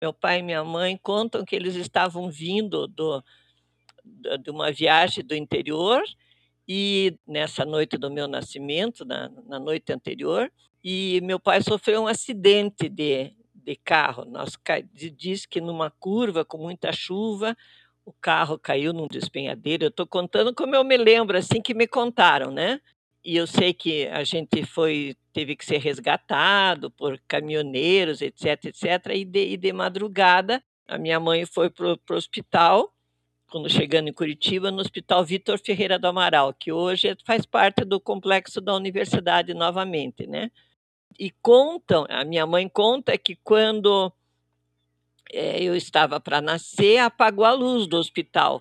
meu pai e minha mãe contam que eles estavam vindo do, de uma viagem do interior e nessa noite do meu nascimento, na, na noite anterior, e meu pai sofreu um acidente de, de carro. Nós diz que numa curva com muita chuva, o carro caiu num despenhadeiro. Eu estou contando como eu me lembro, assim que me contaram, né? E eu sei que a gente foi teve que ser resgatado por caminhoneiros, etc, etc. E de, e de madrugada a minha mãe foi para o hospital, quando chegando em Curitiba, no Hospital Vitor Ferreira do Amaral, que hoje faz parte do complexo da universidade novamente, né? E contam, a minha mãe conta que quando é, eu estava para nascer, apagou a luz do hospital.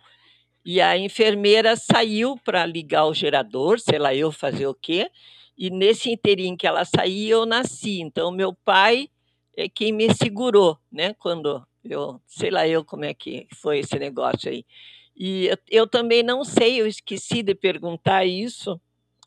E a enfermeira saiu para ligar o gerador, sei lá eu fazer o quê, e nesse inteirinho que ela saía, eu nasci. Então, meu pai é quem me segurou, né? Quando eu, sei lá eu como é que foi esse negócio aí. E eu, eu também não sei, eu esqueci de perguntar isso,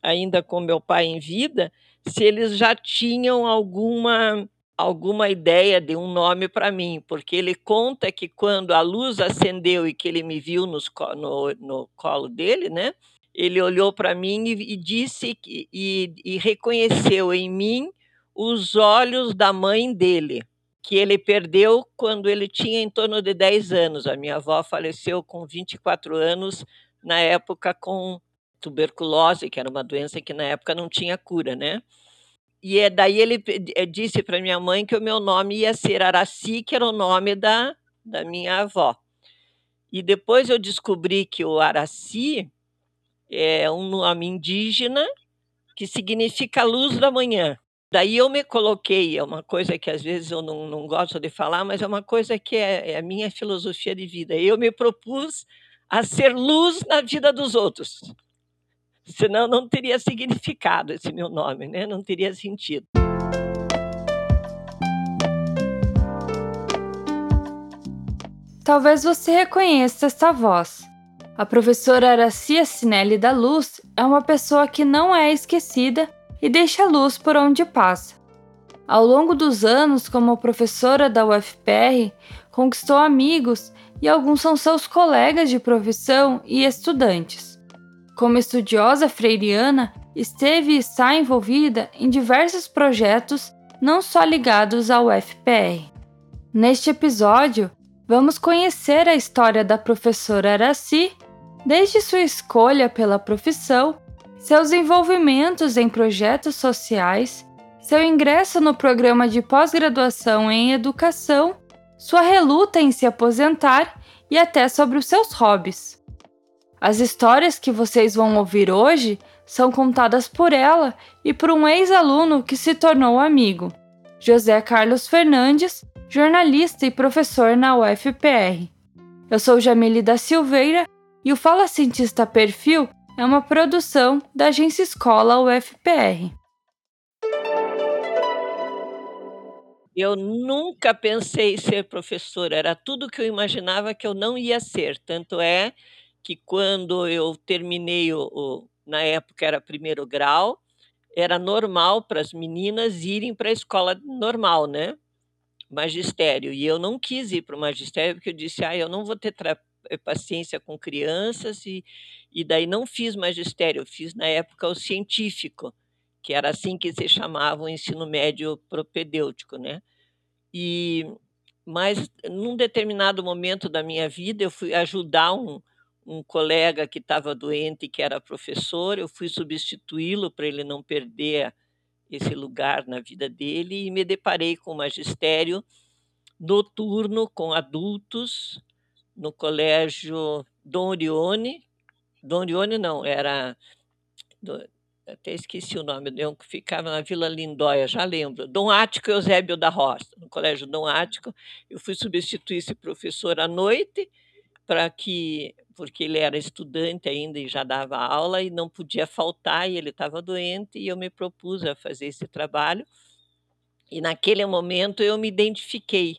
ainda com meu pai em vida, se eles já tinham alguma alguma ideia de um nome para mim, porque ele conta que quando a luz acendeu e que ele me viu nos, no, no colo dele, né? Ele olhou para mim e, e disse que, e, e reconheceu em mim os olhos da mãe dele, que ele perdeu quando ele tinha em torno de 10 anos. A minha avó faleceu com 24 anos, na época com tuberculose, que era uma doença que na época não tinha cura, né? E é daí ele eh, disse para minha mãe que o meu nome ia ser Araci, que era o nome da, da minha avó. E depois eu descobri que o Araci é um nome indígena que significa luz da manhã. Daí eu me coloquei, é uma coisa que às vezes eu não, não gosto de falar, mas é uma coisa que é, é a minha filosofia de vida. Eu me propus a ser luz na vida dos outros senão não teria significado esse meu nome, né? não teria sentido. Talvez você reconheça essa voz. A professora Aracia Sinelli da Luz é uma pessoa que não é esquecida e deixa luz por onde passa. Ao longo dos anos, como professora da UFPR, conquistou amigos e alguns são seus colegas de profissão e estudantes. Como estudiosa freiriana, esteve e está envolvida em diversos projetos não só ligados ao FPR. Neste episódio, vamos conhecer a história da professora Araci, desde sua escolha pela profissão, seus envolvimentos em projetos sociais, seu ingresso no programa de pós-graduação em educação, sua reluta em se aposentar e até sobre os seus hobbies. As histórias que vocês vão ouvir hoje são contadas por ela e por um ex-aluno que se tornou amigo, José Carlos Fernandes, jornalista e professor na UFPR. Eu sou Jamile da Silveira e o Fala Cientista Perfil é uma produção da Agência Escola UFPR. Eu nunca pensei ser professora, era tudo que eu imaginava que eu não ia ser. Tanto é que quando eu terminei o, o na época era primeiro grau, era normal para as meninas irem para a escola normal, né? Magistério. E eu não quis ir para o magistério porque eu disse, ah, eu não vou ter paciência com crianças e, e daí não fiz magistério, eu fiz na época o científico, que era assim que se chamava o ensino médio propedêutico, né? E mas num determinado momento da minha vida eu fui ajudar um, um colega que estava doente, que era professor, eu fui substituí-lo para ele não perder esse lugar na vida dele e me deparei com o magistério noturno com adultos no colégio Dom Orione. Dom Orione não, era até esqueci o nome, que ficava na Vila Lindóia, já lembro. Dom Ático Eusébio da Roça, no colégio Dom Ático. Eu fui substituir esse professor à noite para que porque ele era estudante ainda e já dava aula e não podia faltar e ele estava doente e eu me propus a fazer esse trabalho. E naquele momento eu me identifiquei,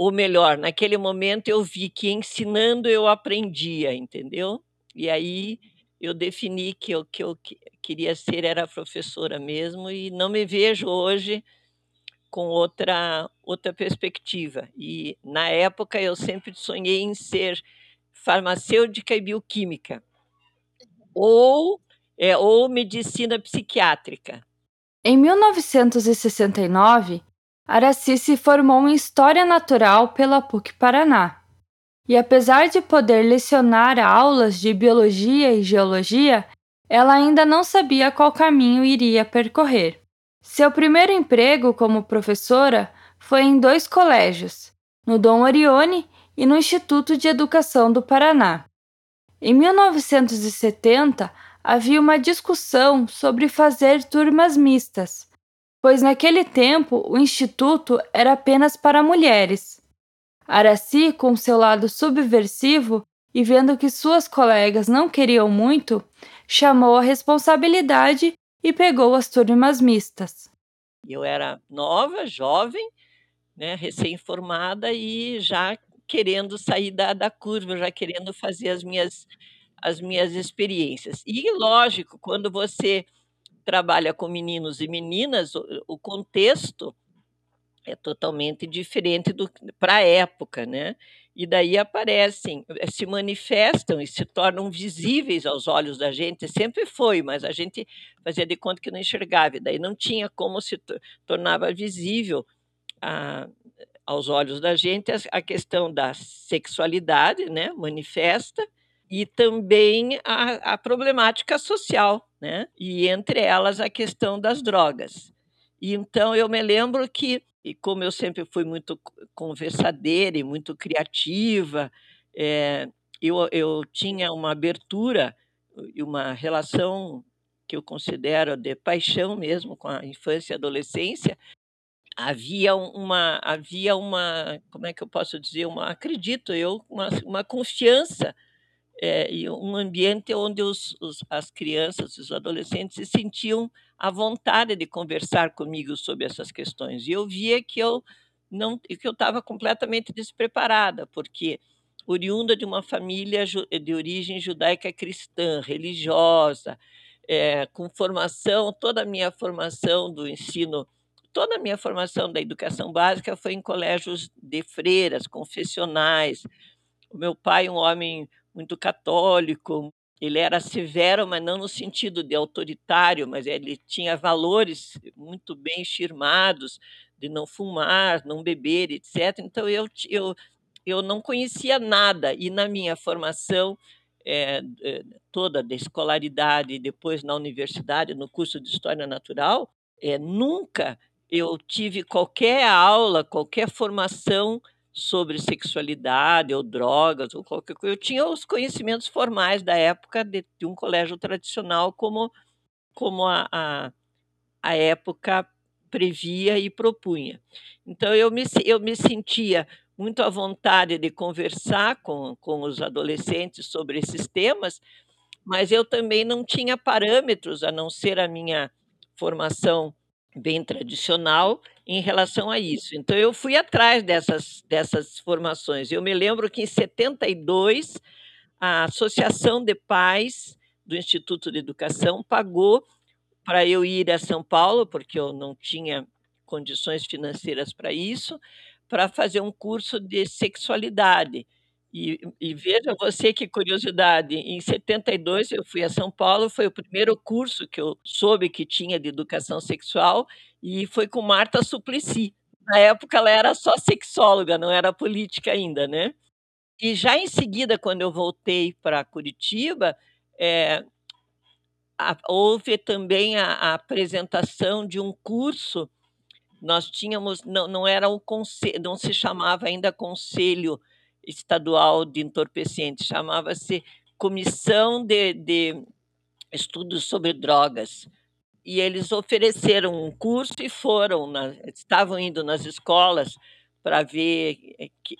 ou melhor, naquele momento eu vi que ensinando eu aprendia, entendeu? E aí eu defini que o que eu queria ser era professora mesmo e não me vejo hoje com outra outra perspectiva. E na época eu sempre sonhei em ser farmacêutica e bioquímica ou é, ou medicina psiquiátrica. Em 1969, Araci se formou em História Natural pela PUC Paraná. E apesar de poder lecionar aulas de biologia e geologia, ela ainda não sabia qual caminho iria percorrer. Seu primeiro emprego como professora foi em dois colégios, no Dom Orione e no Instituto de Educação do Paraná. Em 1970, havia uma discussão sobre fazer turmas mistas, pois naquele tempo o instituto era apenas para mulheres. Araci, com seu lado subversivo e vendo que suas colegas não queriam muito, chamou a responsabilidade e pegou as turmas mistas. Eu era nova, jovem, né, recém-formada e já querendo sair da, da curva, já querendo fazer as minhas, as minhas experiências. E, lógico, quando você trabalha com meninos e meninas, o, o contexto é totalmente diferente para a época, né? E daí aparecem, eh, se manifestam e se tornam visíveis aos olhos da gente. Sempre foi, mas a gente fazia de conta que não enxergava. E daí não tinha como se tornava visível a, aos olhos da gente a, questão da sexualidade, né? Manifesta e também a, a problemática social, né? E entre elas a questão das drogas. E então eu me lembro que e como eu sempre fui muito conversadeira e muito criativa, é, eu, eu tinha uma abertura e uma relação que eu considero de paixão mesmo com a infância e adolescência, havia uma havia uma como é que eu posso dizer uma acredito eu uma, uma confiança é, e um ambiente onde os, os, as crianças, os adolescentes se sentiam à vontade de conversar comigo sobre essas questões. E eu via que eu não que eu estava completamente despreparada, porque oriunda de uma família de origem judaica cristã, religiosa, é, com formação, toda a minha formação do ensino, toda a minha formação da educação básica foi em colégios de freiras, confessionais. O meu pai, um homem muito católico. Ele era severo, mas não no sentido de autoritário, mas ele tinha valores muito bem firmados de não fumar, não beber, etc. Então eu, eu, eu não conhecia nada e na minha formação é, toda da escolaridade, depois na universidade, no curso de História Natural, é, nunca eu tive qualquer aula, qualquer formação sobre sexualidade ou drogas ou qualquer coisa. Eu tinha os conhecimentos formais da época de, de um colégio tradicional, como, como a, a, a, época previa e propunha. Então, eu me, eu me sentia muito à vontade de conversar com, com os adolescentes sobre esses temas, mas eu também não tinha parâmetros, a não ser a minha formação bem tradicional em relação a isso. Então, eu fui atrás dessas, dessas formações. Eu me lembro que em 72, a Associação de Pais do Instituto de Educação pagou para eu ir a São Paulo, porque eu não tinha condições financeiras para isso, para fazer um curso de sexualidade. E, e, veja você que curiosidade, em 72 eu fui a São Paulo, foi o primeiro curso que eu soube que tinha de educação sexual e foi com Marta Suplicy. Na época ela era só sexóloga, não era política ainda, né? E já em seguida, quando eu voltei para Curitiba, é, a, houve também a, a apresentação de um curso nós tínhamos não, não era o conselho, não se chamava ainda conselho estadual de entorpecentes, chamava-se Comissão de, de Estudos sobre Drogas. E eles ofereceram um curso e foram, na, estavam indo nas escolas para ver,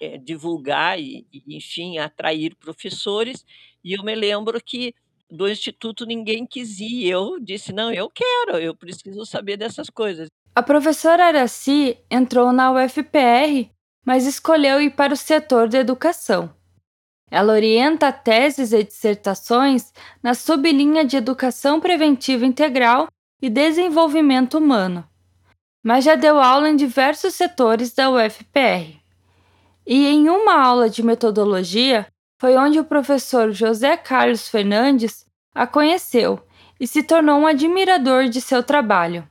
é, divulgar e, enfim, atrair professores. E eu me lembro que do instituto ninguém quis ir. Eu disse: não, eu quero, eu preciso saber dessas coisas. A professora Araci entrou na UFPR mas escolheu ir para o setor da educação. Ela orienta teses e dissertações na sublinha de Educação Preventiva Integral e Desenvolvimento Humano. mas já deu aula em diversos setores da UFPR. E em uma aula de metodologia foi onde o professor José Carlos Fernandes a conheceu e se tornou um admirador de seu trabalho.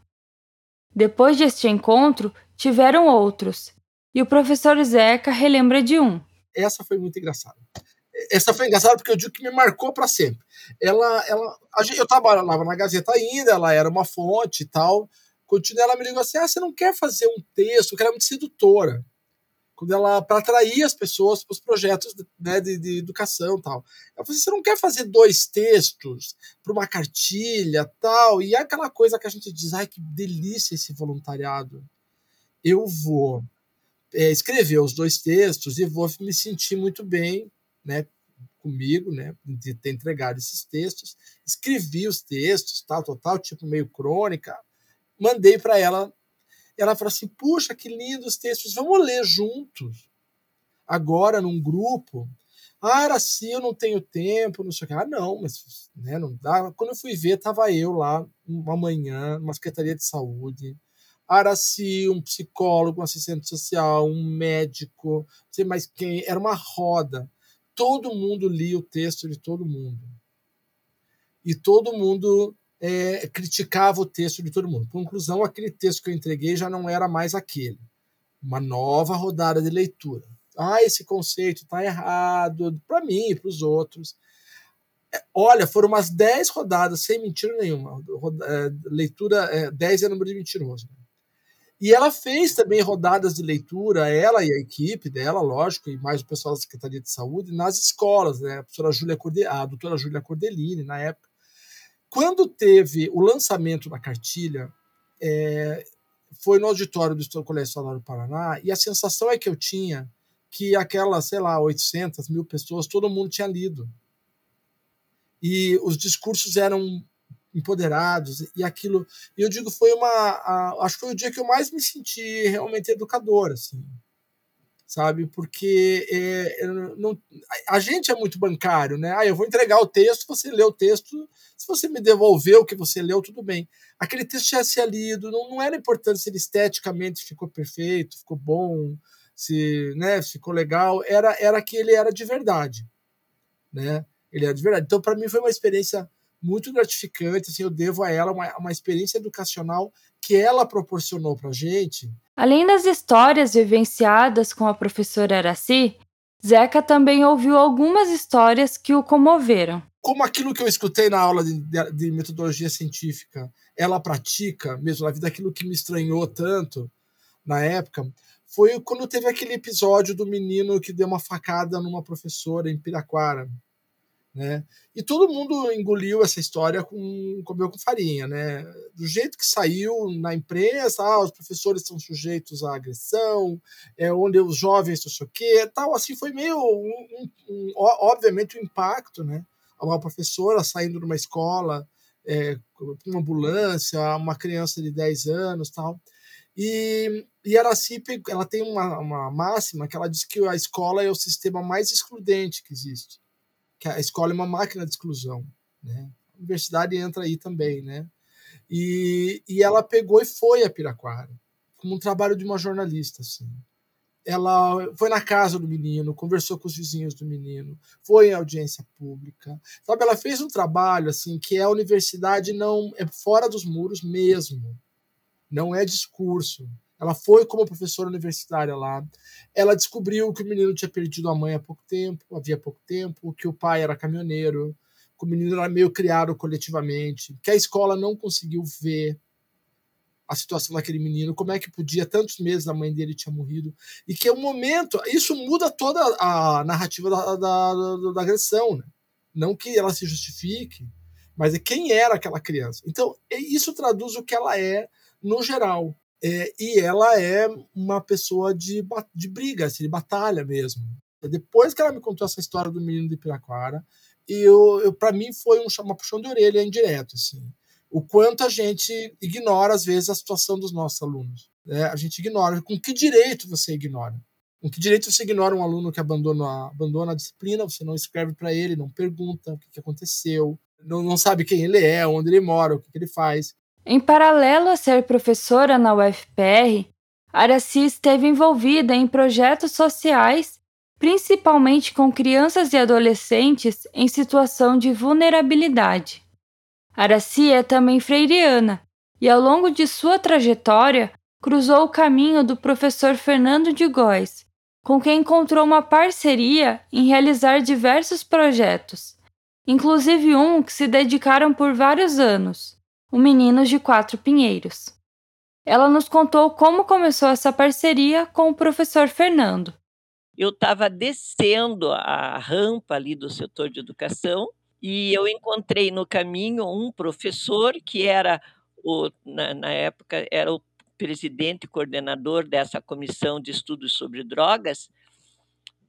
Depois deste encontro, tiveram outros, e o professor Zeca relembra de um. Essa foi muito engraçada. Essa foi engraçada porque eu digo que me marcou para sempre. Ela, ela, eu trabalhava na Gazeta ainda, ela era uma fonte e tal. Continua, ela me ligou assim: ah, você não quer fazer um texto? Que era muito sedutora quando ela para atrair as pessoas para os projetos né, de, de, educação tal. Ela falou assim, você não quer fazer dois textos para uma cartilha tal e é aquela coisa que a gente diz, ai que delícia esse voluntariado. Eu vou é, escrever os dois textos e vou me sentir muito bem, né, comigo, né, de ter entregado esses textos. Escrevi os textos, tal, tal, tipo meio crônica. Mandei para ela ela falou assim: puxa, que lindos textos, vamos ler juntos, agora num grupo. Ah, era assim, eu não tenho tempo, não sei o que. Ah, não, mas né, não dá. Quando eu fui ver, estava eu lá, uma manhã, numa secretaria de saúde. Araci, um psicólogo, um assistente social, um médico, não sei mais quem, era uma roda. Todo mundo lia o texto de todo mundo. E todo mundo é, criticava o texto de todo mundo. Conclusão, aquele texto que eu entreguei já não era mais aquele. Uma nova rodada de leitura. Ah, esse conceito está errado, para mim e para os outros. É, olha, foram umas 10 rodadas, sem mentira nenhuma. É, leitura, é, 10 é número de mentiroso. E ela fez também rodadas de leitura, ela e a equipe dela, lógico, e mais o pessoal da Secretaria de Saúde, nas escolas, né? A, professora Júlia Corde... a doutora Júlia Cordelini, na época, quando teve o lançamento da cartilha, é, foi no auditório do Colégio Estadual do Paraná, e a sensação é que eu tinha que aquelas, sei lá, 800 mil pessoas, todo mundo tinha lido. E os discursos eram empoderados, e aquilo. E eu digo, foi uma. A, acho que foi o dia que eu mais me senti realmente educador, assim sabe? Porque é, não, a gente é muito bancário, né? Ah, eu vou entregar o texto, você lê o texto, se você me devolver o que você leu, tudo bem. Aquele texto já se lido, não, não era importante se ele esteticamente ficou perfeito, ficou bom, se né, ficou legal, era, era que ele era de verdade, né? Ele era de verdade. Então, para mim, foi uma experiência muito gratificante, assim, eu devo a ela uma, uma experiência educacional que ela proporcionou para gente. Além das histórias vivenciadas com a professora Araci, Zeca também ouviu algumas histórias que o comoveram. Como aquilo que eu escutei na aula de, de, de metodologia científica, ela pratica mesmo na vida, aquilo que me estranhou tanto na época, foi quando teve aquele episódio do menino que deu uma facada numa professora em Piraquara. Né? E todo mundo engoliu essa história com comeu com farinha, né? Do jeito que saiu na imprensa, ah, os professores são sujeitos à agressão, é onde os jovens não sei o quê, tal, assim foi meio um, um, um, obviamente o um impacto, né? Uma professora saindo de uma escola é, com uma ambulância, uma criança de 10 anos, tal. E, e Araci, ela tem uma, uma máxima que ela diz que a escola é o sistema mais excludente que existe que a escola é uma máquina de exclusão, né? A universidade entra aí também, né? E, e ela pegou e foi a Piraquara, como um trabalho de uma jornalista, assim. Ela foi na casa do menino, conversou com os vizinhos do menino, foi em audiência pública, sabe? Ela fez um trabalho assim que a universidade não é fora dos muros mesmo, não é discurso, ela foi como professora universitária lá. Ela descobriu que o menino tinha perdido a mãe há pouco tempo, havia pouco tempo, que o pai era caminhoneiro, que o menino era meio criado coletivamente, que a escola não conseguiu ver a situação daquele menino, como é que podia, tantos meses a mãe dele tinha morrido, e que é um momento, isso muda toda a narrativa da, da, da, da agressão, né? Não que ela se justifique, mas é quem era aquela criança. Então, isso traduz o que ela é no geral. É, e ela é uma pessoa de, de briga, assim, de batalha mesmo. Depois que ela me contou essa história do menino de Piraquara, eu, eu para mim foi um, uma puxão de orelha indireto, assim. O quanto a gente ignora, às vezes, a situação dos nossos alunos. Né? A gente ignora. Com que direito você ignora? Com que direito você ignora um aluno que abandona, a, abandona a disciplina, você não escreve para ele, não pergunta o que, que aconteceu, não, não, sabe quem ele é, onde ele mora, o que, que ele faz. Em paralelo a ser professora na UFPR, Araci esteve envolvida em projetos sociais, principalmente com crianças e adolescentes em situação de vulnerabilidade. Araci é também freiriana e, ao longo de sua trajetória, cruzou o caminho do professor Fernando de Góes, com quem encontrou uma parceria em realizar diversos projetos, inclusive um que se dedicaram por vários anos, o Meninos de Quatro Pinheiros. Ela nos contou como começou essa parceria com o professor Fernando. Eu estava descendo a rampa ali do setor de educação e eu encontrei no caminho um professor que era o, na, na época era o presidente e coordenador dessa comissão de estudos sobre drogas,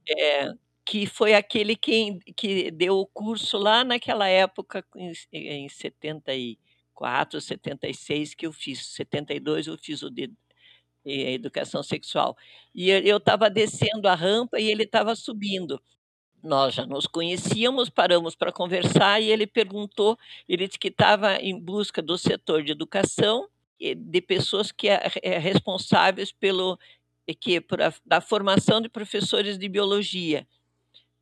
é, que foi aquele que, que deu o curso lá naquela época, em, em 74, 76, que eu fiz. 72 eu fiz o de educação sexual. E eu estava descendo a rampa e ele estava subindo. Nós já nos conhecíamos, paramos para conversar e ele perguntou, ele disse que estava em busca do setor de educação de pessoas que é, é responsáveis pelo que por a, da formação de professores de biologia.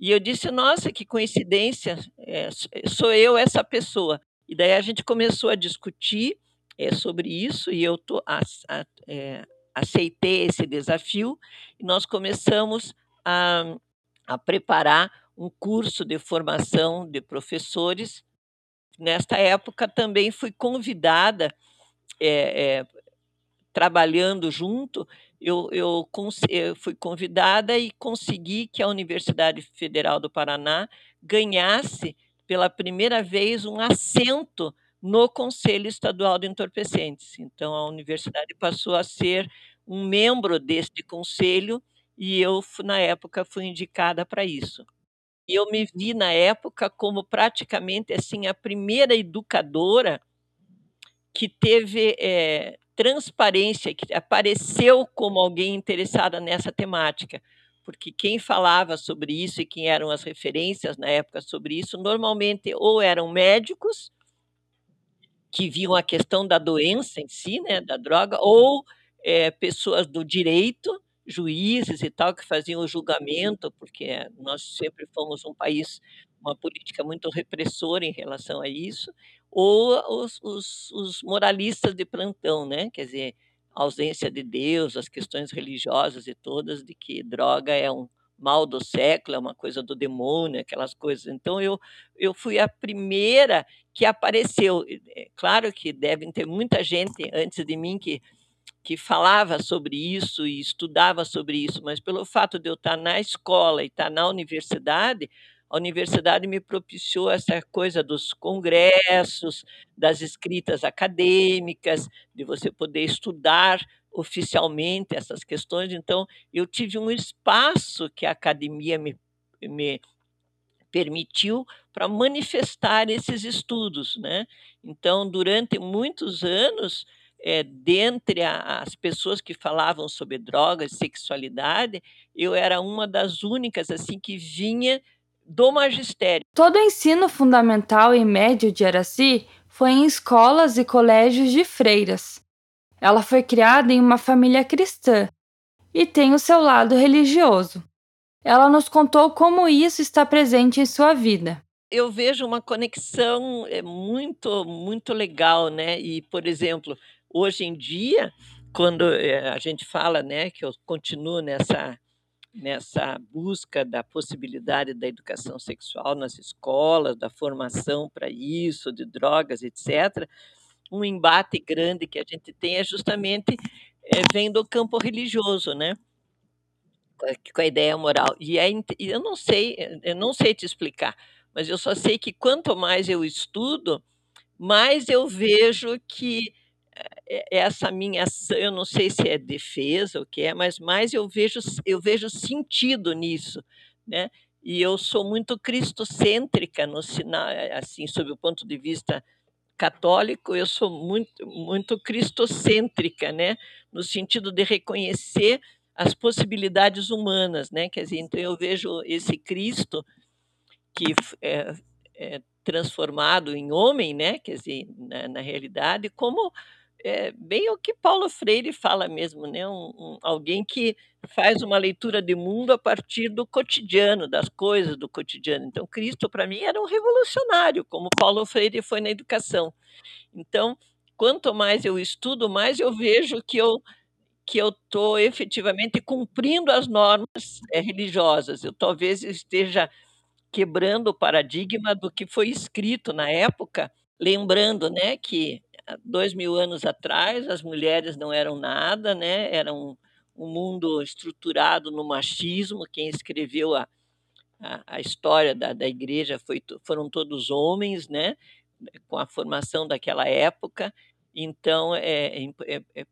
E eu disse, nossa, que coincidência, é, sou eu essa pessoa. E daí a gente começou a discutir é, sobre isso e eu tô, a, a, é, aceitei esse desafio e nós começamos a, a preparar um curso de formação de professores. Nesta época também fui convidada é, é, trabalhando junto, eu, eu, eu, fui convidada e consegui que a Universidade Federal do Paraná ganhasse pela primeira vez um assento no Conselho Estadual de Entorpecentes. Então, a universidade passou a ser um membro deste conselho e eu, na época, fui indicada para isso. E eu me vi, na época, como praticamente assim a primeira educadora que teve é, transparência, que apareceu como alguém interessada nessa temática, porque quem falava sobre isso e quem eram as referências na época sobre isso, normalmente ou eram médicos que viam a questão da doença em si, né, da droga, ou é, pessoas do direito, juízes e tal, que faziam o julgamento, porque nós sempre fomos um país, uma política muito repressora em relação a isso, ou os, os, os moralistas de plantão, né? Quer dizer, ausência de Deus, as questões religiosas e todas, de que droga é um mal do século, é uma coisa do demônio, aquelas coisas. Então, eu, eu fui a primeira que apareceu. É claro que devem ter muita gente antes de mim que, que falava sobre isso e estudava sobre isso, mas pelo fato de eu estar na escola e estar na universidade, a universidade me propiciou essa coisa dos congressos, das escritas acadêmicas, de você poder estudar oficialmente essas questões. Então, eu tive um espaço que a academia me, me permitiu para manifestar esses estudos. Né? Então, durante muitos anos, é, dentre a, as pessoas que falavam sobre drogas, sexualidade, eu era uma das únicas assim que vinha do magistério. Todo o ensino fundamental e médio de Araci foi em escolas e colégios de freiras. Ela foi criada em uma família cristã e tem o seu lado religioso. Ela nos contou como isso está presente em sua vida. Eu vejo uma conexão é, muito, muito legal, né? E, por exemplo, hoje em dia, quando é, a gente fala, né, que eu continuo nessa nessa busca da possibilidade da educação sexual nas escolas, da formação para isso, de drogas, etc. Um embate grande que a gente tem é justamente é, vem do campo religioso, né? Com a ideia moral. E é, eu não sei, eu não sei te explicar, mas eu só sei que quanto mais eu estudo, mais eu vejo que essa minha eu não sei se é defesa ou o que é, mas mais eu vejo, eu vejo sentido nisso, né? E eu sou muito cristocêntrica no sinal, assim, sob o ponto de vista católico, eu sou muito, muito cristocêntrica, né? No sentido de reconhecer as possibilidades humanas, né? Quer dizer, então eu vejo esse Cristo que é, é, transformado em homem, né? Quer dizer, na, na realidade, como é, bem o que Paulo Freire fala mesmo, né? Um, um, alguém que faz uma leitura de mundo a partir do cotidiano, das coisas do cotidiano. Então, Cristo, para mim, era um revolucionário, como Paulo Freire foi na educação. Então, quanto mais eu estudo, mais eu vejo que eu que eu estou efetivamente cumprindo as normas é, religiosas. Eu talvez esteja quebrando o paradigma do que foi escrito na época, lembrando né, que dois mil anos atrás as mulheres não eram nada, né? Era um, mundo estruturado no machismo. Quem escreveu a, a, a história da, da igreja foi, foram todos homens, né? Com a formação daquela época. Então, é, é, é, é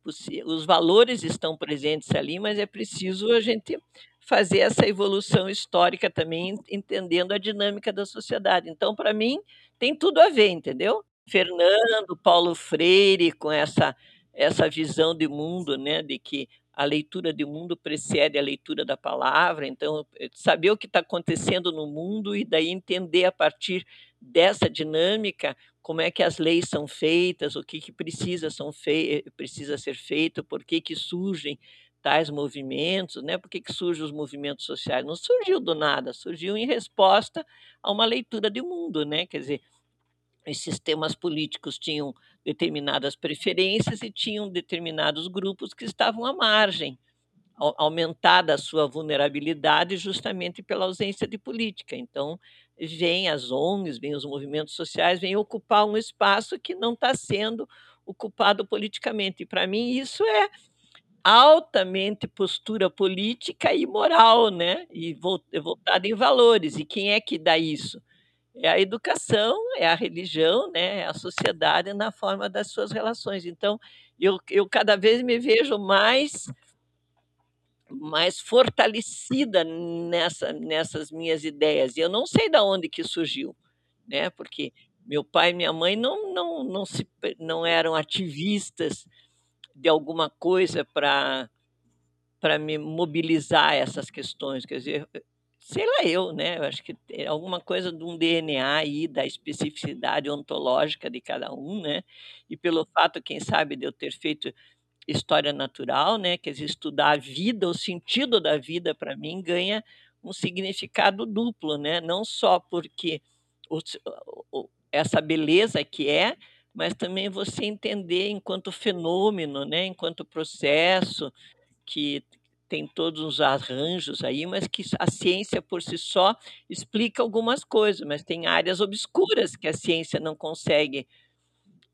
os valores estão presentes ali, mas é preciso a gente fazer essa evolução histórica também, entendendo a dinâmica da sociedade. Então, para mim, tem tudo a ver, entendeu? Fernando, Paulo Freire, com essa, essa visão de mundo, né, de que a leitura de mundo precede a leitura da palavra, então eh, saber o que está acontecendo no mundo e daí entender a partir dessa dinâmica como é que as leis são feitas, o que, que precisa, são fei precisa ser feito, por que, que surgem tais movimentos, né? por que, que surgem os movimentos sociais? Não surgiu do nada, surgiu em resposta a uma leitura de mundo, né? quer dizer, os sistemas políticos tinham determinadas preferências e tinham determinados grupos que estavam à margem, aumentada a sua vulnerabilidade justamente pela ausência de política. Então, vêm as ONGs, vêm os movimentos sociais, vêm ocupar um espaço que não está sendo ocupado politicamente. E, para mim, isso é altamente postura política e moral, né? E voltada em valores. E quem é que dá isso? É a educação, é a religião, né, é a sociedade na forma das suas relações. Então, eu, eu cada vez me vejo mais mais fortalecida nessa, nessas minhas ideias. E eu não sei de onde que surgiu, né? Porque meu pai e minha mãe não, não, não, se, não eram ativistas de alguma coisa para para me mobilizar essas questões. Quer dizer, sei lá eu, né? Eu acho que é alguma coisa de um DNA aí, da especificidade ontológica de cada um, né? E pelo fato, quem sabe, de eu ter feito história natural, né? Quer dizer, estudar a vida, o sentido da vida, para mim, ganha um significado duplo, né? Não só porque o, o, essa beleza que é, mas também você entender enquanto fenômeno, né? Enquanto processo que tem todos os arranjos aí, mas que a ciência por si só explica algumas coisas, mas tem áreas obscuras que a ciência não consegue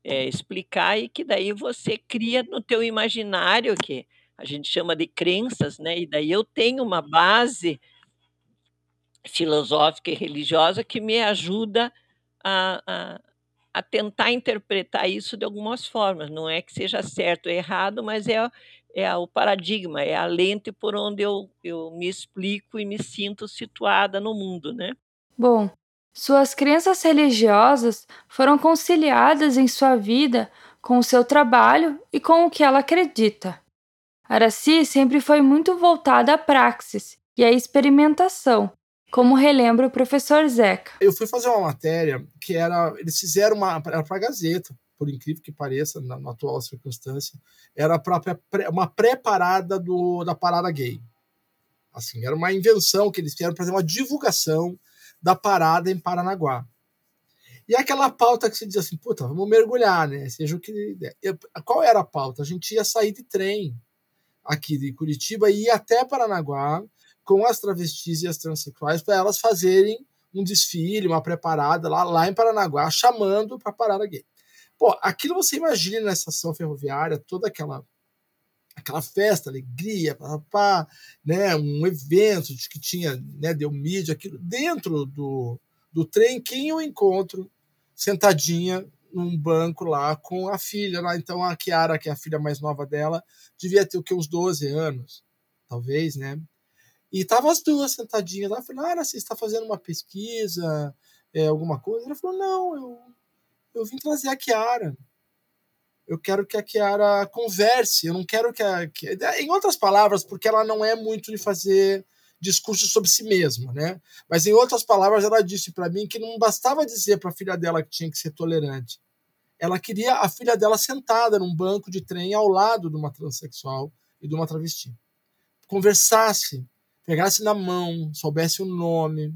é, explicar e que daí você cria no teu imaginário, que a gente chama de crenças, né? E daí eu tenho uma base filosófica e religiosa que me ajuda a, a, a tentar interpretar isso de algumas formas. Não é que seja certo ou errado, mas é, é o paradigma, é a lente por onde eu, eu me explico e me sinto situada no mundo, né? Bom, suas crenças religiosas foram conciliadas em sua vida com o seu trabalho e com o que ela acredita. Araci sempre foi muito voltada à praxis e à experimentação, como relembra o professor Zeca. Eu fui fazer uma matéria que era. Eles fizeram uma. Era para a Gazeta, por incrível que pareça, na, na atual circunstância, era a própria uma pré-parada da parada gay. Assim, era uma invenção que eles fizeram para fazer uma divulgação da parada em Paranaguá. E aquela pauta que se diz assim, puta, vamos mergulhar, né? Seja o que Qual era a pauta? A gente ia sair de trem aqui de Curitiba e ir até Paranaguá com as travestis e as transexuais para elas fazerem um desfile, uma preparada lá, lá em Paranaguá, chamando para parada gay. Pô, aquilo você imagina na estação ferroviária, toda aquela aquela festa, alegria, pá, pá, né, um evento de que tinha, né, deu mídia, aquilo dentro do, do trem, quem eu encontro sentadinha num banco lá com a filha lá, então a Kiara, que é a filha mais nova dela, devia ter o que uns 12 anos, talvez, né? E tava as duas sentadinhas lá, eu falei: "Ah, você está fazendo uma pesquisa, é, alguma coisa?" Ela falou: "Não, eu eu vim trazer a Kiara. Eu quero que a Kiara converse. Eu não quero que a. Que... Em outras palavras, porque ela não é muito de fazer discurso sobre si mesma, né? Mas em outras palavras, ela disse para mim que não bastava dizer para a filha dela que tinha que ser tolerante. Ela queria a filha dela sentada num banco de trem ao lado de uma transexual e de uma travesti. Conversasse, pegasse na mão, soubesse o nome,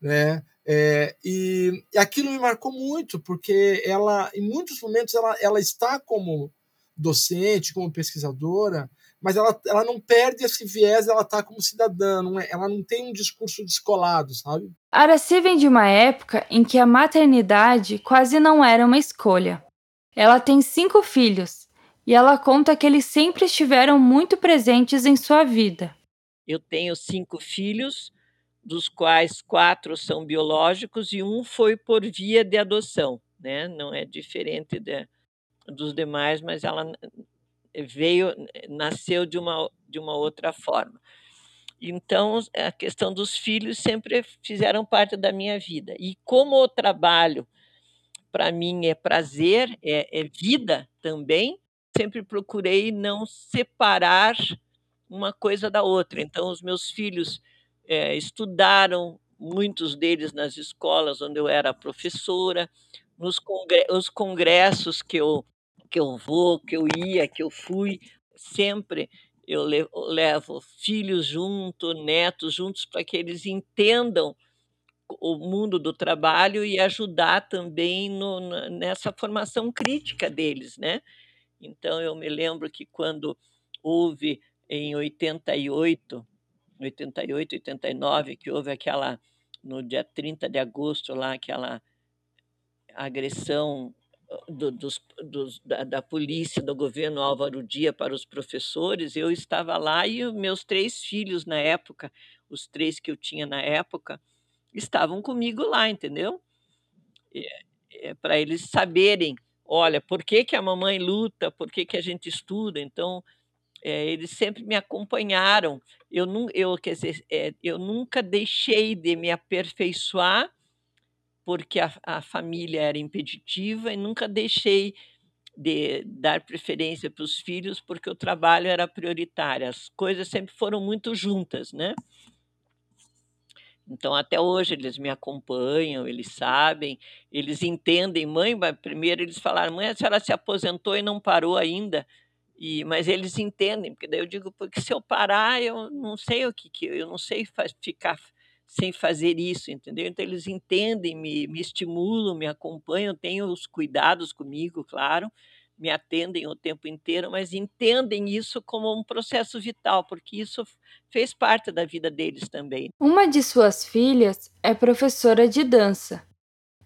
né? É, e, e, aquilo me marcou muito, porque ela, em muitos momentos, ela, ela está como docente, como pesquisadora, mas ela, ela não perde esse viés, ela está como cidadã, não é, ela não tem um discurso descolado, sabe? Araci vem de uma época em que a maternidade quase não era uma escolha. Ela tem cinco filhos e ela conta que eles sempre estiveram muito presentes em sua vida. Eu tenho cinco filhos, dos quais quatro são biológicos e um foi por via de adoção, né? Não é diferente de, dos demais, mas ela veio, nasceu de uma, de uma outra forma. Então, a questão dos filhos sempre fizeram parte da minha vida. E como o trabalho, para mim, é prazer, é, é vida também, sempre procurei não separar uma coisa da outra. Então, os meus filhos é, estudaram, muitos deles nas escolas onde eu era professora, nos congre os congressos que eu, que eu vou, que eu ia, que eu fui, sempre eu levo, filhos junto, netos juntos, para que eles entendam o mundo do trabalho e ajudar também no, nessa formação crítica deles, né? Então eu me lembro que quando houve em 88, 88, 89, que houve aquela, no dia 30 de agosto, lá, aquela agressão uh, do, dos, dos, da, da, polícia, do governo Álvaro Dia para os professores, eu estava lá e meus três filhos na época, os três que eu tinha na época, estavam comigo lá, entendeu? É, é para eles saberem, olha, por que, que a mamãe luta, por que, que a gente estuda, então é, eles sempre me acompanharam. Eu, eu, quer dizer, é, eu nunca deixei de me aperfeiçoar porque a, a família era impeditiva e nunca deixei de dar preferência para os filhos porque o trabalho era prioritário. As coisas sempre foram muito juntas, né? Então, até hoje, eles me acompanham, eles sabem, eles entendem. Mãe, primeiro eles falaram, mãe, a senhora se aposentou e não parou ainda. E, mas eles entendem, porque daí eu digo, porque se eu parar, eu não sei o que, que eu não sei ficar sem fazer isso, entendeu? Então eles entendem, me, me estimulam, me acompanham, têm os cuidados comigo, claro, me atendem o tempo inteiro, mas entendem isso como um processo vital, porque isso fez parte da vida deles também. Uma de suas filhas é professora de dança.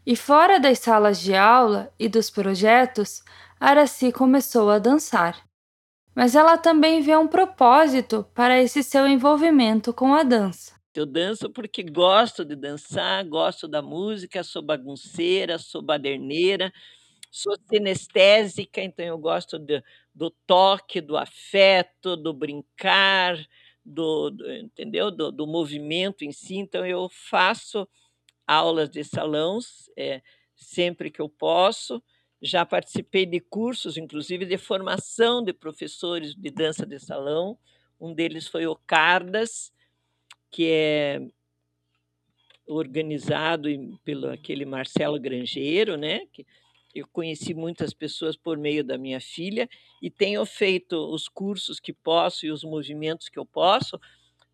E fora das salas de aula e dos projetos, Araci começou a dançar mas ela também vê um propósito para esse seu envolvimento com a dança. Eu danço porque gosto de dançar, gosto da música, sou bagunceira, sou baderneira, sou sinestésica, então eu gosto de, do toque, do afeto, do brincar, do, do entendeu? Do, do, movimento em si. Então eu faço aulas de salões é, sempre que eu posso já participei de cursos, inclusive de formação de professores de dança de salão. Um deles foi o Cardas, que é organizado pelo aquele Marcelo Grangeiro, né? Que eu conheci muitas pessoas por meio da minha filha e tenho feito os cursos que posso e os movimentos que eu posso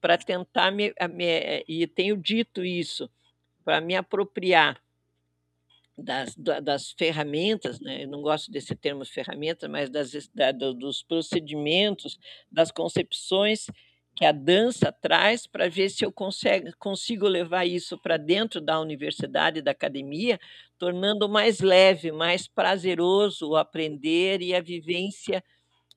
para tentar me, me e tenho dito isso para me apropriar das, das ferramentas, né? eu não gosto desse termo ferramenta, mas das, da, dos procedimentos, das concepções que a dança traz para ver se eu consigo, consigo levar isso para dentro da universidade, da academia, tornando mais leve, mais prazeroso o aprender e a vivência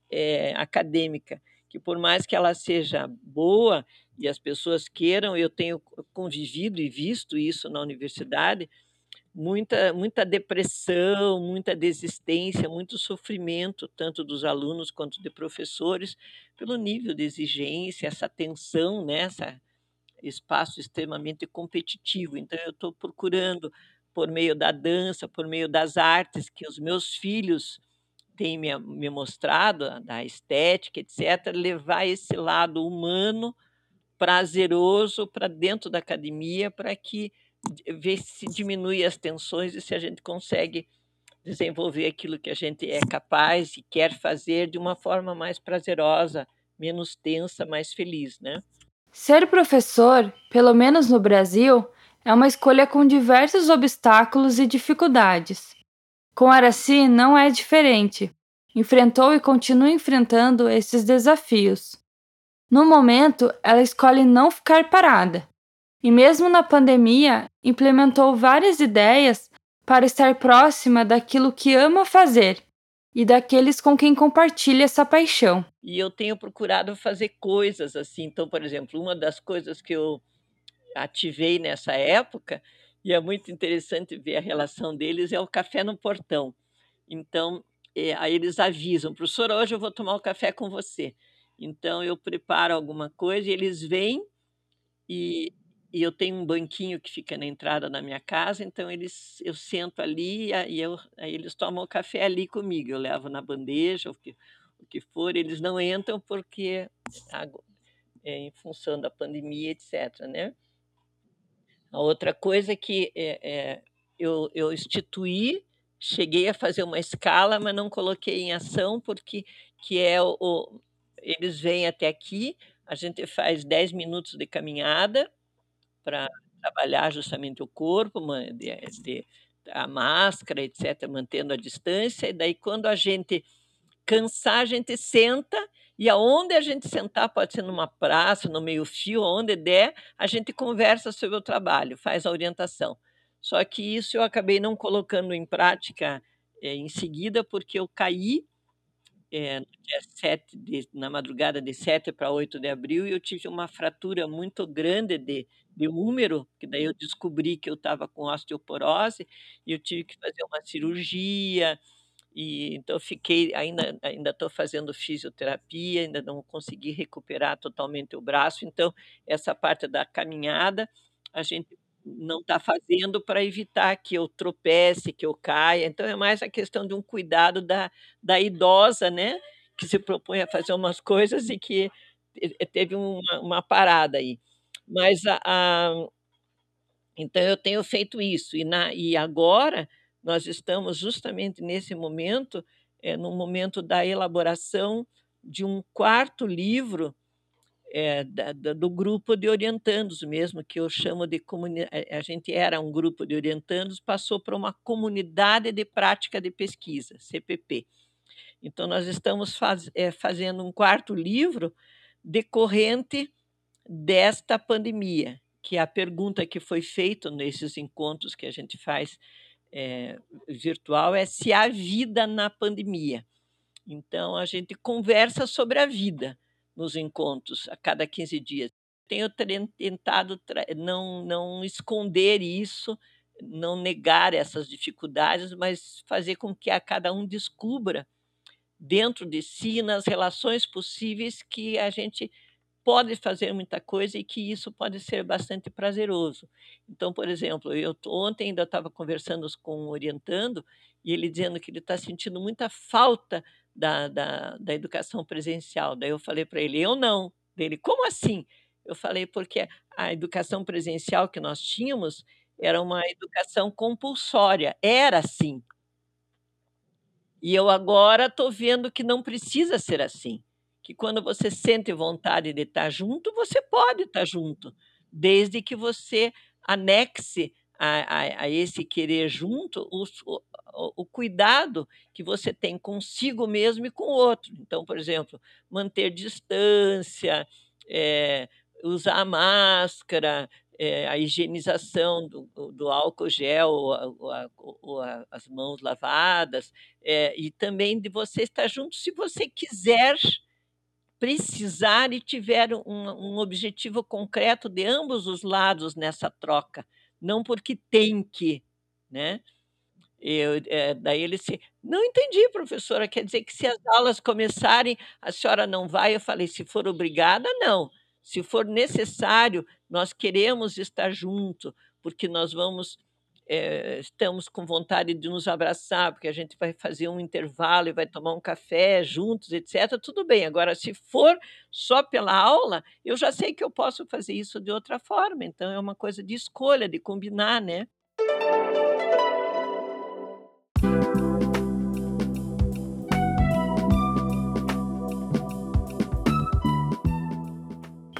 é, acadêmica, que por mais que ela seja boa e as pessoas queiram, eu tenho convivido e visto isso na universidade, muita, muita depressão, muita desistência, muito sofrimento, tanto dos alunos quanto de professores, pelo nível de exigência, essa tensão, né, esse espaço extremamente competitivo. Então, eu estou procurando, por meio da dança, por meio das artes, que os meus filhos têm me, me mostrado, da estética, etc., levar esse lado humano prazeroso para dentro da academia, para que ver se diminui as tensões e se a gente consegue desenvolver aquilo que a gente é capaz e quer fazer de uma forma mais prazerosa, menos tensa, mais feliz, né? Ser professor, pelo menos no Brasil, é uma escolha com diversos obstáculos e dificuldades. Com Araci não é diferente. Enfrentou e continua enfrentando esses desafios. No momento, ela escolhe não ficar parada. E mesmo na pandemia, implementou várias ideias para estar próxima daquilo que ama fazer e daqueles com quem compartilha essa paixão. E eu tenho procurado fazer coisas assim. Então, por exemplo, uma das coisas que eu ativei nessa época, e é muito interessante ver a relação deles, é o café no portão. Então, é, aí eles avisam, professor, hoje eu vou tomar o um café com você. Então, eu preparo alguma coisa e eles vêm e, e eu tenho um banquinho que fica na entrada da minha casa, então eles, eu sento ali e eu, aí eles tomam o café ali comigo. Eu levo na bandeja, o que, o que for, eles não entram porque é, em função da pandemia, etc. Né? A outra coisa é que é, é, eu, eu instituí, cheguei a fazer uma escala, mas não coloquei em ação, porque que é o, o eles vêm até aqui, a gente faz 10 minutos de caminhada para trabalhar justamente o corpo, de, de, a máscara, etc., mantendo a distância, e daí quando a gente cansar, a gente senta e aonde a gente sentar, pode ser numa praça, no meio-fio, onde der, a gente conversa sobre o trabalho, faz a orientação. Só que isso eu acabei não colocando em prática é, em seguida, porque eu caí é, dia 7 de, na madrugada de 7 para 8 de abril, e eu tive uma fratura muito grande de, de húmero, que daí eu descobri que eu estava com osteoporose, e eu tive que fazer uma cirurgia, e então fiquei ainda ainda estou fazendo fisioterapia, ainda não consegui recuperar totalmente o braço. Então essa parte da caminhada a gente não está fazendo para evitar que eu tropece, que eu caia. Então é mais a questão de um cuidado da, da idosa, né? Que se propõe a fazer umas coisas e que teve uma, uma parada aí. Mas a, a, então eu tenho feito isso e, na, e agora nós estamos justamente nesse momento, é, no momento da elaboração de um quarto livro é, da, do grupo de orientandos mesmo, que eu chamo de comunidade. A gente era um grupo de orientandos, passou para uma comunidade de prática de pesquisa, CPP. Então, nós estamos faz, é, fazendo um quarto livro decorrente desta pandemia, que a pergunta que foi feita nesses encontros que a gente faz é, virtual é se há vida na pandemia. Então, a gente conversa sobre a vida nos encontros a cada 15 dias. Tenho tentado não, não esconder isso, não negar essas dificuldades, mas fazer com que a cada um descubra dentro de si, nas relações possíveis, que a gente pode fazer muita coisa e que isso pode ser bastante prazeroso. Então, por exemplo, eu ontem ainda estava conversando com um orientando e ele dizendo que ele está sentindo muita falta da, da, da educação presencial. Daí eu falei para ele, eu não. Dele, como assim? Eu falei, porque a educação presencial que nós tínhamos era uma educação compulsória, era assim. E eu agora estou vendo que não precisa ser assim que quando você sente vontade de estar junto, você pode estar junto, desde que você anexe a, a, a esse querer junto o, o, cuidado que você tem consigo mesmo e com o outro. Então, por exemplo, manter distância, é, usar máscara, é, a higienização do, do, álcool gel, a, a, as mãos lavadas, é, e também de você estar junto se você quiser precisar e tiver um, um objetivo concreto de ambos os lados nessa troca, não porque tem que, né? Eu, é, daí ele se. Não entendi, professora. Quer dizer que se as aulas começarem, a senhora não vai? Eu falei: se for obrigada, não. Se for necessário, nós queremos estar junto, porque nós vamos é, estamos com vontade de nos abraçar, porque a gente vai fazer um intervalo e vai tomar um café juntos, etc., tudo bem. Agora, se for só pela aula, eu já sei que eu posso fazer isso de outra forma. Então, é uma coisa de escolha, de combinar, né?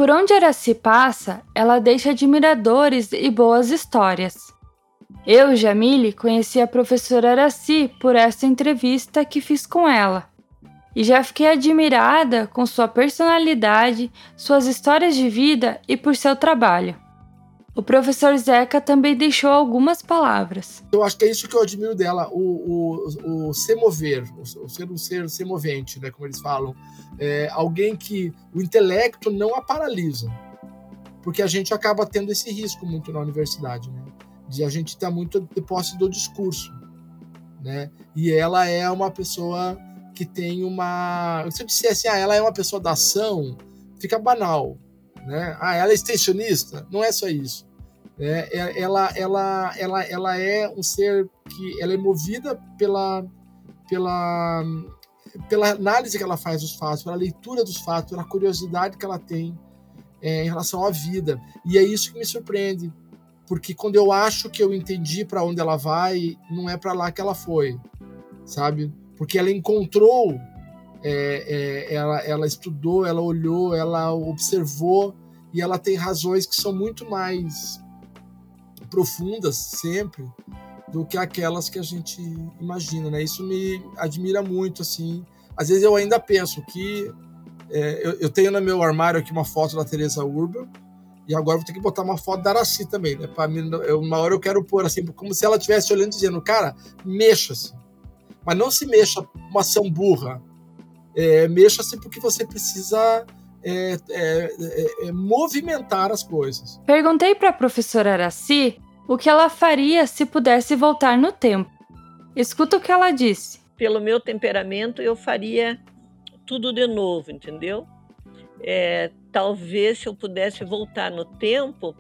Por onde Araci passa, ela deixa admiradores e boas histórias. Eu, Jamile, conheci a professora Araci por essa entrevista que fiz com ela. E já fiquei admirada com sua personalidade, suas histórias de vida e por seu trabalho. O professor Zeca também deixou algumas palavras. Eu acho que é isso que eu admiro dela, o, o, o se mover, o, ser um ser se movente, né, como eles falam. É alguém que o intelecto não a paralisa, porque a gente acaba tendo esse risco muito na universidade, né, de a gente estar tá muito de posse do discurso, né, e ela é uma pessoa que tem uma... Se eu dissesse, ah, ela é uma pessoa da ação, fica banal, né? Ah, ela é extensionista? Não é só isso. É, é, ela, ela, ela, ela é um ser que ela é movida pela, pela, pela análise que ela faz dos fatos, pela leitura dos fatos, pela curiosidade que ela tem é, em relação à vida. E é isso que me surpreende, porque quando eu acho que eu entendi para onde ela vai, não é para lá que ela foi, sabe? Porque ela encontrou é, é, ela, ela estudou, ela olhou, ela observou e ela tem razões que são muito mais profundas sempre do que aquelas que a gente imagina, né? Isso me admira muito, assim. Às vezes eu ainda penso que é, eu, eu, tenho no meu armário aqui uma foto da Teresa Urban e agora vou ter que botar uma foto da Araci também, né? Para mim, eu, uma hora eu quero pôr assim, como se ela estivesse olhando e dizendo, cara, mexa-se, mas não se mexa uma ação burra, é, mexa-se porque você precisa é, é, é, é movimentar as coisas. Perguntei para a professora Araci o que ela faria se pudesse voltar no tempo. Escuta o que ela disse. Pelo meu temperamento, eu faria tudo de novo, entendeu? É, talvez se eu pudesse voltar no tempo,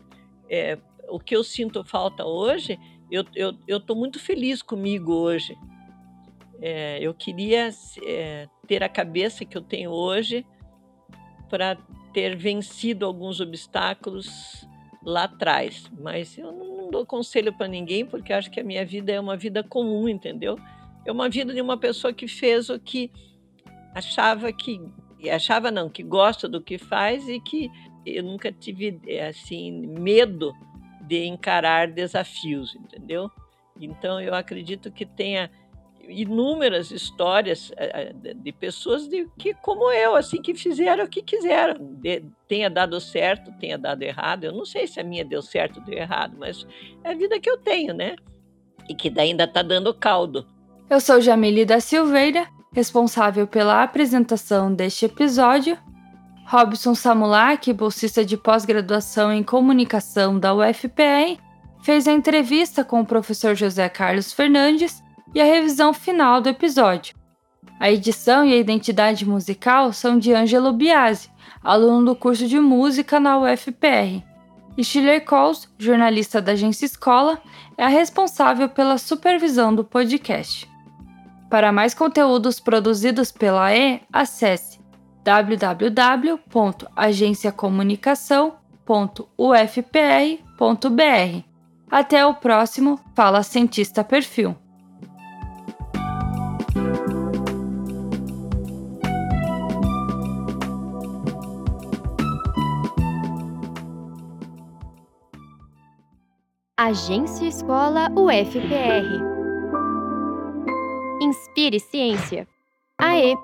é, o que eu sinto falta hoje, eu estou muito feliz comigo hoje. É, eu queria é, ter a cabeça que eu tenho hoje para ter vencido alguns obstáculos lá atrás. Mas eu não dou conselho para ninguém, porque acho que a minha vida é uma vida comum, entendeu? É uma vida de uma pessoa que fez o que achava que achava não, que gosta do que faz e que eu nunca tive assim medo de encarar desafios, entendeu? Então eu acredito que tenha inúmeras histórias eh, eh, de pessoas de, que, como eu, assim, que fizeram o que quiseram. De, tenha dado certo, tenha dado errado. Eu não sei se a minha deu certo ou deu errado, mas é a vida que eu tenho, né? E que ainda está dando caldo. Eu sou Jamile da Silveira, responsável pela apresentação deste episódio. Robson Samulak, bolsista de pós-graduação em comunicação da UFPR, fez a entrevista com o professor José Carlos Fernandes e a revisão final do episódio. A edição e a identidade musical são de Angelo Biasi, aluno do curso de música na UFPR. E Schiller Coles, jornalista da agência Escola, é a responsável pela supervisão do podcast. Para mais conteúdos produzidos pela E, acesse www.agenciacomunicação.ufpr.br. Até o próximo Fala Cientista Perfil. Agência Escola UFPR. Inspire Ciência. AE